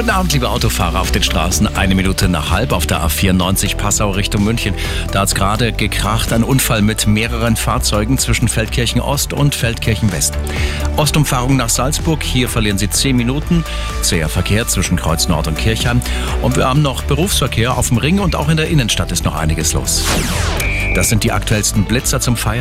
Guten Abend, liebe Autofahrer auf den Straßen. Eine Minute nach halb auf der A94 Passau Richtung München. Da hat es gerade gekracht, ein Unfall mit mehreren Fahrzeugen zwischen Feldkirchen Ost und Feldkirchen West. Ostumfahrung nach Salzburg, hier verlieren Sie 10 Minuten. Zäher Verkehr zwischen Kreuz Nord und Kirchheim. Und wir haben noch Berufsverkehr auf dem Ring und auch in der Innenstadt ist noch einiges los. Das sind die aktuellsten Blitzer zum Feiern.